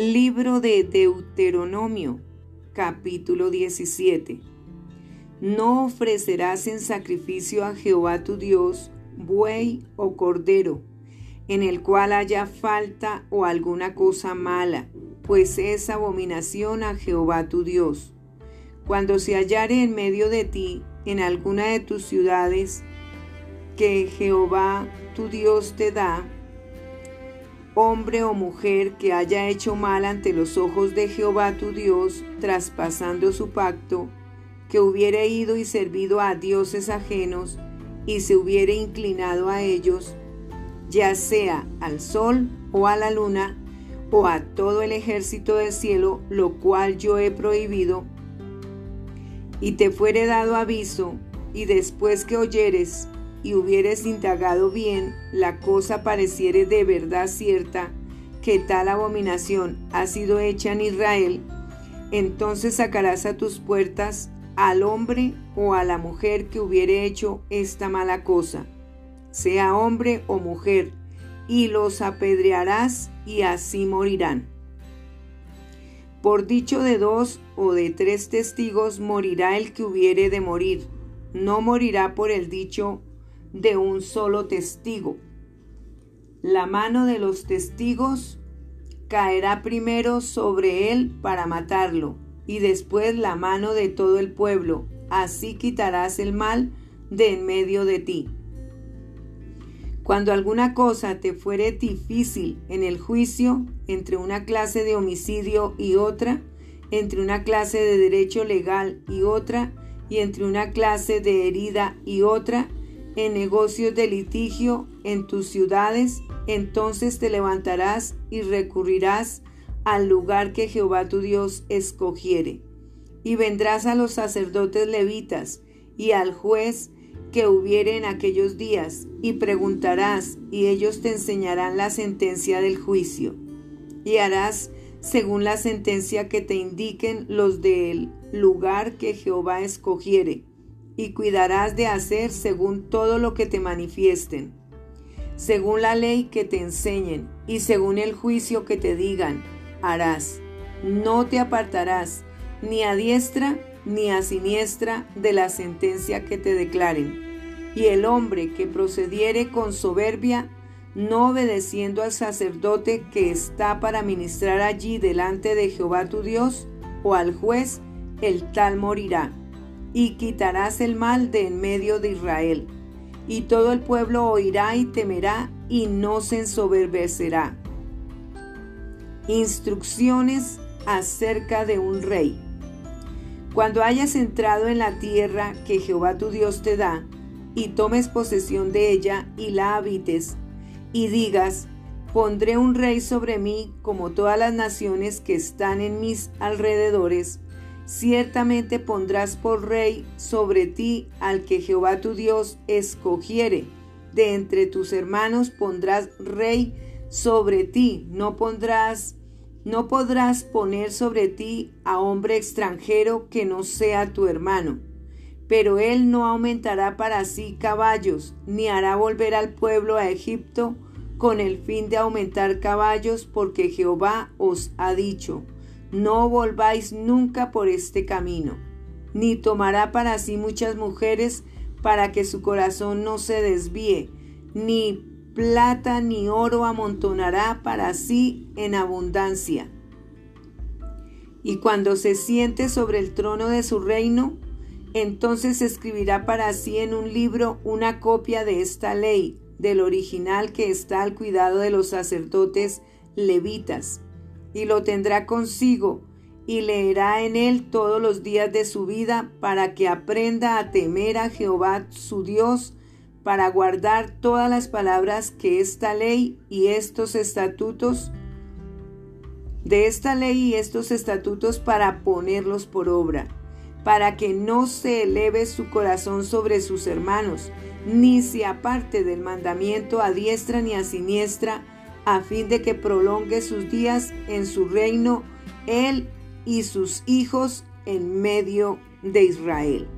Libro de Deuteronomio, capítulo 17. No ofrecerás en sacrificio a Jehová tu Dios buey o cordero, en el cual haya falta o alguna cosa mala, pues es abominación a Jehová tu Dios. Cuando se hallare en medio de ti, en alguna de tus ciudades, que Jehová tu Dios te da, hombre o mujer que haya hecho mal ante los ojos de Jehová tu Dios, traspasando su pacto, que hubiere ido y servido a dioses ajenos y se hubiere inclinado a ellos, ya sea al sol o a la luna, o a todo el ejército del cielo, lo cual yo he prohibido, y te fuere dado aviso, y después que oyeres y hubieres indagado bien, la cosa pareciere de verdad cierta, que tal abominación ha sido hecha en Israel, entonces sacarás a tus puertas al hombre o a la mujer que hubiere hecho esta mala cosa, sea hombre o mujer, y los apedrearás y así morirán. Por dicho de dos o de tres testigos morirá el que hubiere de morir, no morirá por el dicho de un solo testigo. La mano de los testigos caerá primero sobre él para matarlo, y después la mano de todo el pueblo. Así quitarás el mal de en medio de ti. Cuando alguna cosa te fuere difícil en el juicio entre una clase de homicidio y otra, entre una clase de derecho legal y otra, y entre una clase de herida y otra, en negocios de litigio en tus ciudades, entonces te levantarás y recurrirás al lugar que Jehová tu Dios escogiere. Y vendrás a los sacerdotes levitas y al juez que hubiere en aquellos días, y preguntarás, y ellos te enseñarán la sentencia del juicio. Y harás según la sentencia que te indiquen los del lugar que Jehová escogiere y cuidarás de hacer según todo lo que te manifiesten, según la ley que te enseñen y según el juicio que te digan, harás. No te apartarás ni a diestra ni a siniestra de la sentencia que te declaren. Y el hombre que procediere con soberbia, no obedeciendo al sacerdote que está para ministrar allí delante de Jehová tu Dios, o al juez, el tal morirá y quitarás el mal de en medio de Israel. Y todo el pueblo oirá y temerá y no se ensoberbecerá. Instrucciones acerca de un rey. Cuando hayas entrado en la tierra que Jehová tu Dios te da, y tomes posesión de ella y la habites, y digas, pondré un rey sobre mí como todas las naciones que están en mis alrededores, Ciertamente pondrás por rey sobre ti al que Jehová tu Dios escogiere. De entre tus hermanos pondrás rey sobre ti. No pondrás, no podrás poner sobre ti a hombre extranjero que no sea tu hermano. Pero él no aumentará para sí caballos, ni hará volver al pueblo a Egipto con el fin de aumentar caballos, porque Jehová os ha dicho no volváis nunca por este camino, ni tomará para sí muchas mujeres para que su corazón no se desvíe, ni plata ni oro amontonará para sí en abundancia. Y cuando se siente sobre el trono de su reino, entonces escribirá para sí en un libro una copia de esta ley, del original que está al cuidado de los sacerdotes levitas y lo tendrá consigo y leerá en él todos los días de su vida para que aprenda a temer a Jehová su Dios, para guardar todas las palabras que esta ley y estos estatutos, de esta ley y estos estatutos para ponerlos por obra, para que no se eleve su corazón sobre sus hermanos, ni se aparte del mandamiento a diestra ni a siniestra, a fin de que prolongue sus días en su reino, él y sus hijos en medio de Israel.